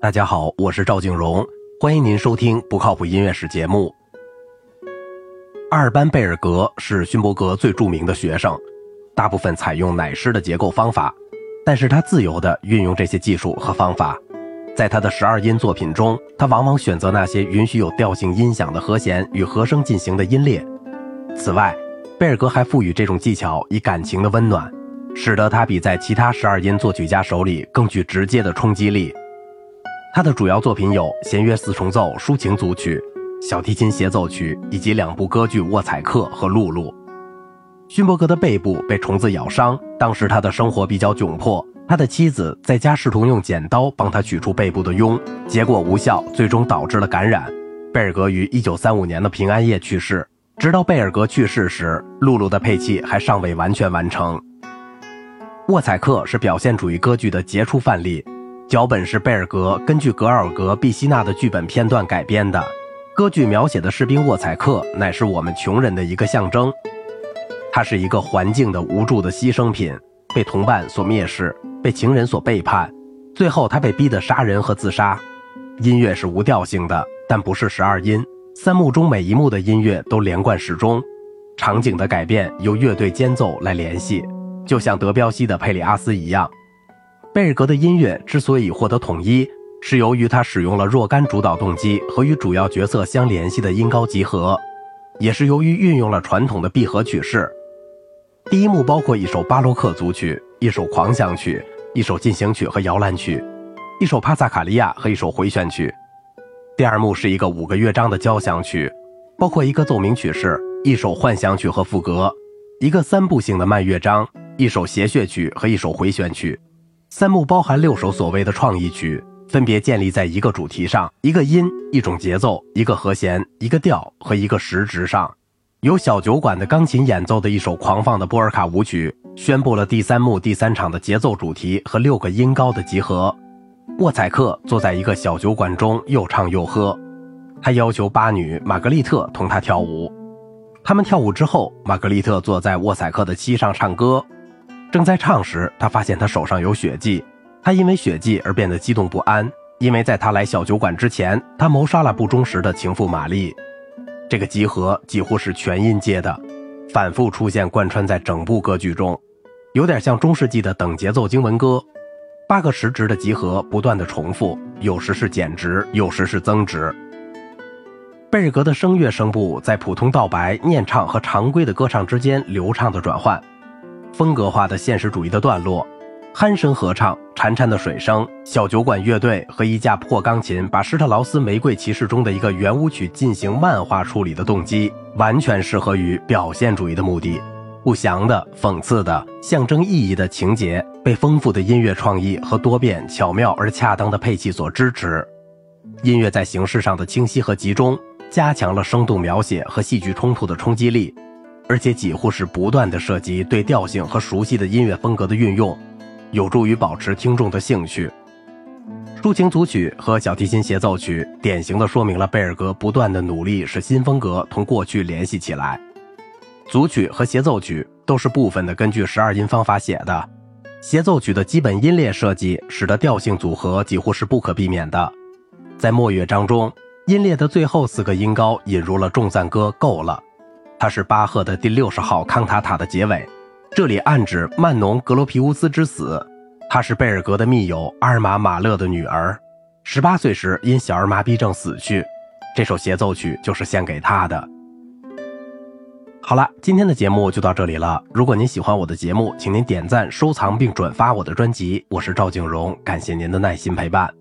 大家好，我是赵静荣，欢迎您收听《不靠谱音乐史》节目。阿尔班·贝尔格是勋伯格最著名的学生，大部分采用乃师的结构方法，但是他自由地运用这些技术和方法。在他的十二音作品中，他往往选择那些允许有调性音响的和弦与和声进行的音列。此外，贝尔格还赋予这种技巧以感情的温暖，使得他比在其他十二音作曲家手里更具直接的冲击力。他的主要作品有弦乐四重奏抒情组曲、小提琴协奏曲以及两部歌剧《沃采克》和《露露》。勋伯格的背部被虫子咬伤，当时他的生活比较窘迫。他的妻子在家试图用剪刀帮他取出背部的痈，结果无效，最终导致了感染。贝尔格于1935年的平安夜去世。直到贝尔格去世时，露露的配器还尚未完全完成。《沃采克》是表现主义歌剧的杰出范例，脚本是贝尔格根据格尔格·毕希纳的剧本片段改编的。歌剧描写的士兵沃采克乃是我们穷人的一个象征，他是一个环境的无助的牺牲品，被同伴所蔑视。被情人所背叛，最后他被逼得杀人和自杀。音乐是无调性的，但不是十二音。三幕中每一幕的音乐都连贯始终，场景的改变由乐队间奏来联系，就像德彪西的《佩里阿斯》一样。贝尔格的音乐之所以获得统一，是由于他使用了若干主导动机和与主要角色相联系的音高集合，也是由于运用了传统的闭合曲式。第一幕包括一首巴洛克组曲。一首狂想曲，一首进行曲和摇篮曲，一首帕萨卡利亚和一首回旋曲。第二幕是一个五个乐章的交响曲，包括一个奏鸣曲式，一首幻想曲和赋格，一个三部性的慢乐章，一首谐谑曲和一首回旋曲。三幕包含六首所谓的创意曲，分别建立在一个主题上：一个音、一种节奏、一个和弦、一个调和一个时值上。由小酒馆的钢琴演奏的一首狂放的波尔卡舞曲。宣布了第三幕第三场的节奏主题和六个音高的集合。沃采克坐在一个小酒馆中，又唱又喝。他要求八女玛格丽特同他跳舞。他们跳舞之后，玛格丽特坐在沃采克的膝上唱歌。正在唱时，他发现他手上有血迹。他因为血迹而变得激动不安，因为在他来小酒馆之前，他谋杀了不忠实的情妇玛丽。这个集合几乎是全音阶的。反复出现，贯穿在整部歌剧中，有点像中世纪的等节奏经文歌。八个时值的集合不断的重复，有时是减值，有时是增值。贝尔格的声乐声部在普通道白、念唱和常规的歌唱之间流畅的转换，风格化的现实主义的段落。鼾声合唱、潺潺的水声、小酒馆乐队和一架破钢琴，把施特劳斯《玫瑰骑士》中的一个圆舞曲进行漫画处理的动机，完全适合于表现主义的目的。不祥的、讽刺的、象征意义的情节，被丰富的音乐创意和多变、巧妙而恰当的配器所支持。音乐在形式上的清晰和集中，加强了生动描写和戏剧冲突的冲击力，而且几乎是不断的涉及对调性和熟悉的音乐风格的运用。有助于保持听众的兴趣。抒情组曲和小提琴协奏曲典型的说明了贝尔格不断的努力使新风格同过去联系起来。组曲和协奏曲都是部分的根据十二音方法写的。协奏曲的基本音列设计使得调性组合几乎是不可避免的。在末乐章中，音列的最后四个音高引入了众赞歌，够了。它是巴赫的第六十号康塔塔的结尾。这里暗指曼农·格罗皮乌斯之死，她是贝尔格的密友阿尔玛·马勒的女儿，十八岁时因小儿麻痹症死去。这首协奏曲就是献给她的。好了，今天的节目就到这里了。如果您喜欢我的节目，请您点赞、收藏并转发我的专辑。我是赵景荣，感谢您的耐心陪伴。